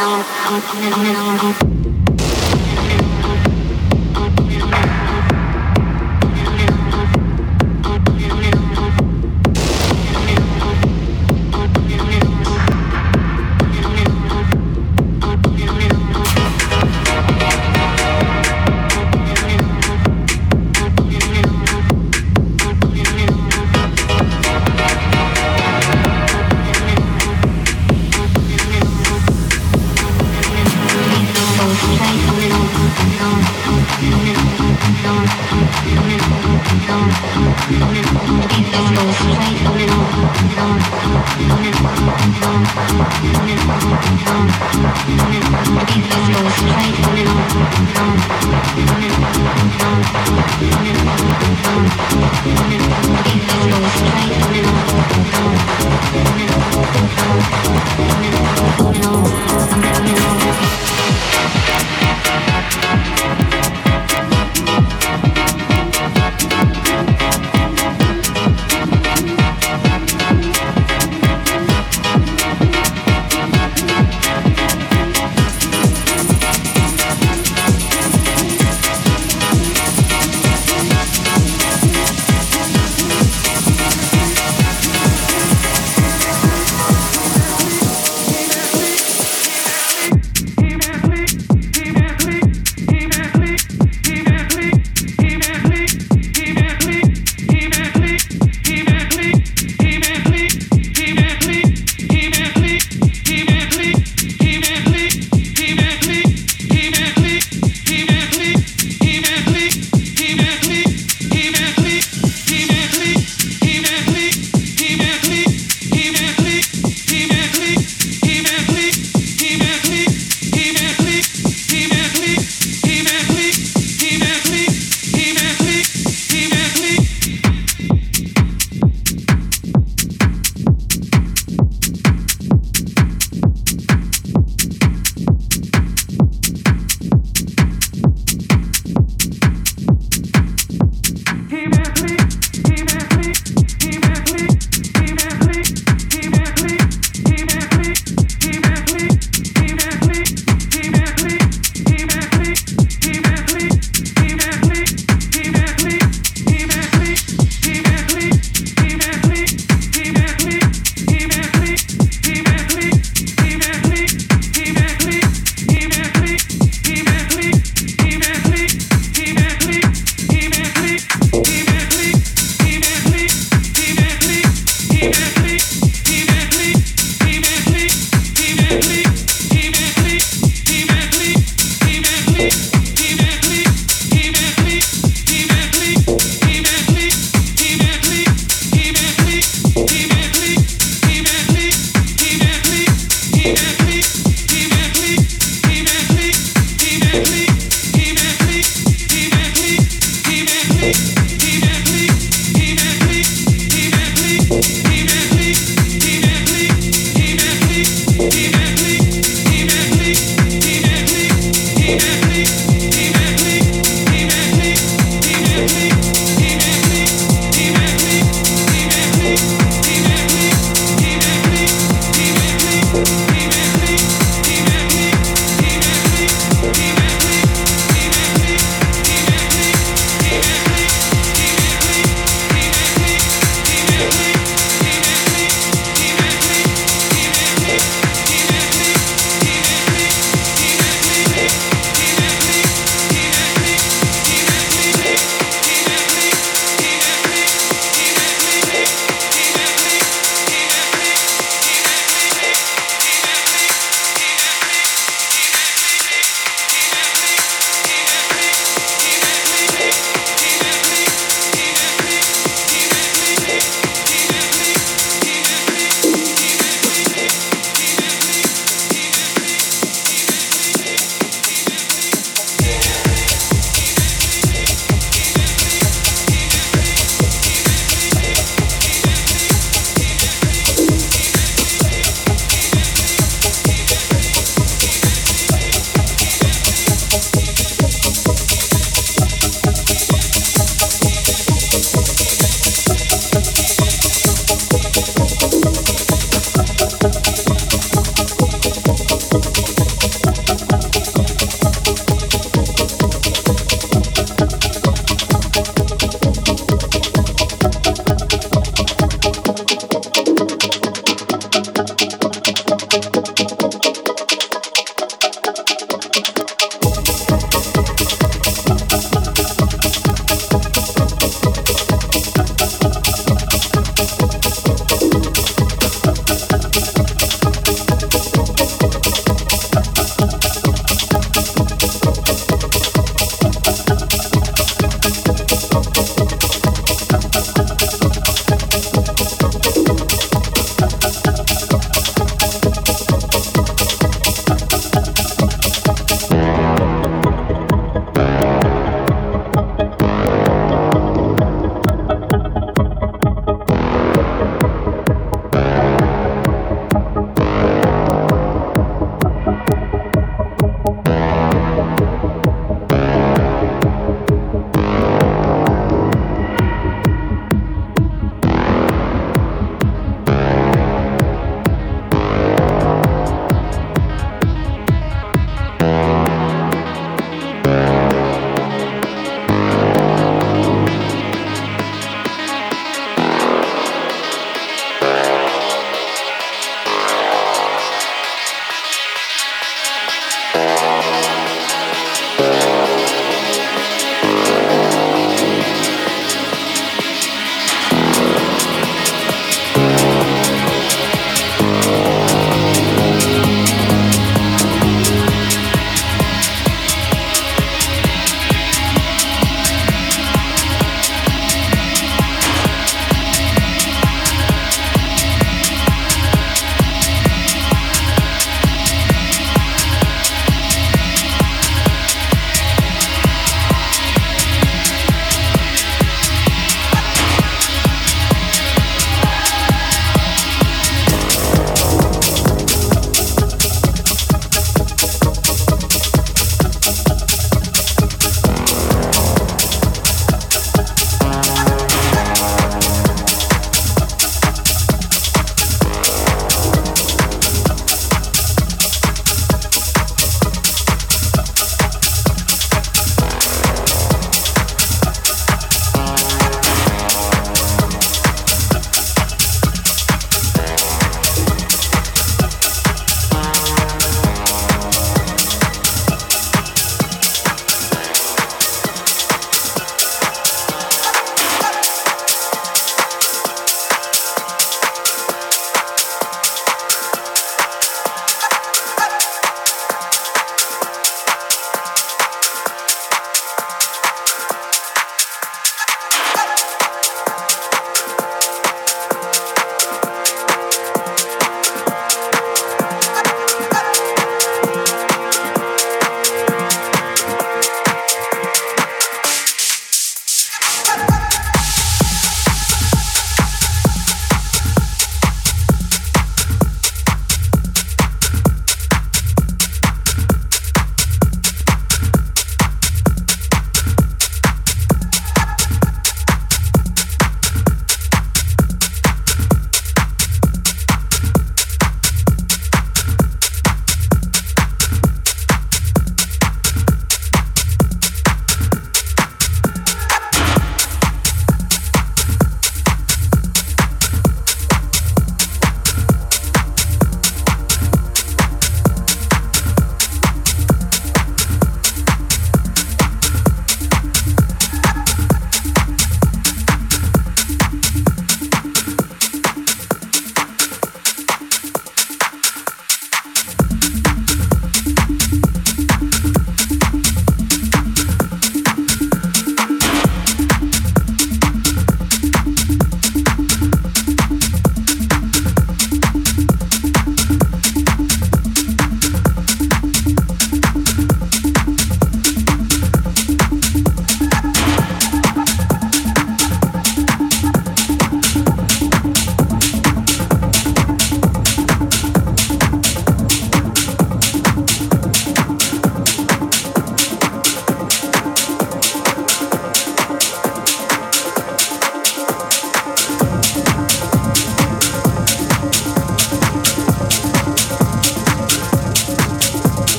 I'm in the middle of it.